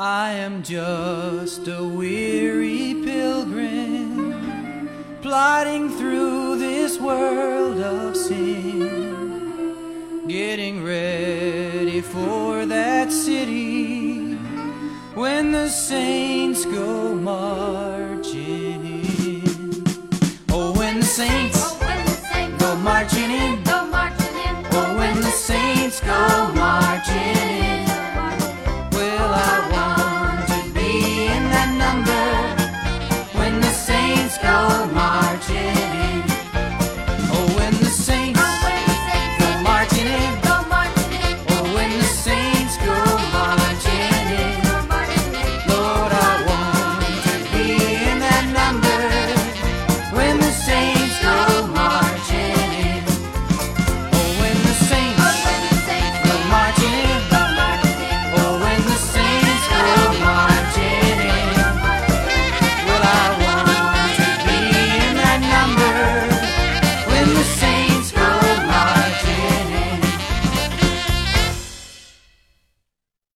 I am just a weary pilgrim plodding through this world of sin, getting ready for that city when the saints go marching in. Oh, when the saints Oh, when the saints go marching in. go marching in. Oh, when the saints go marching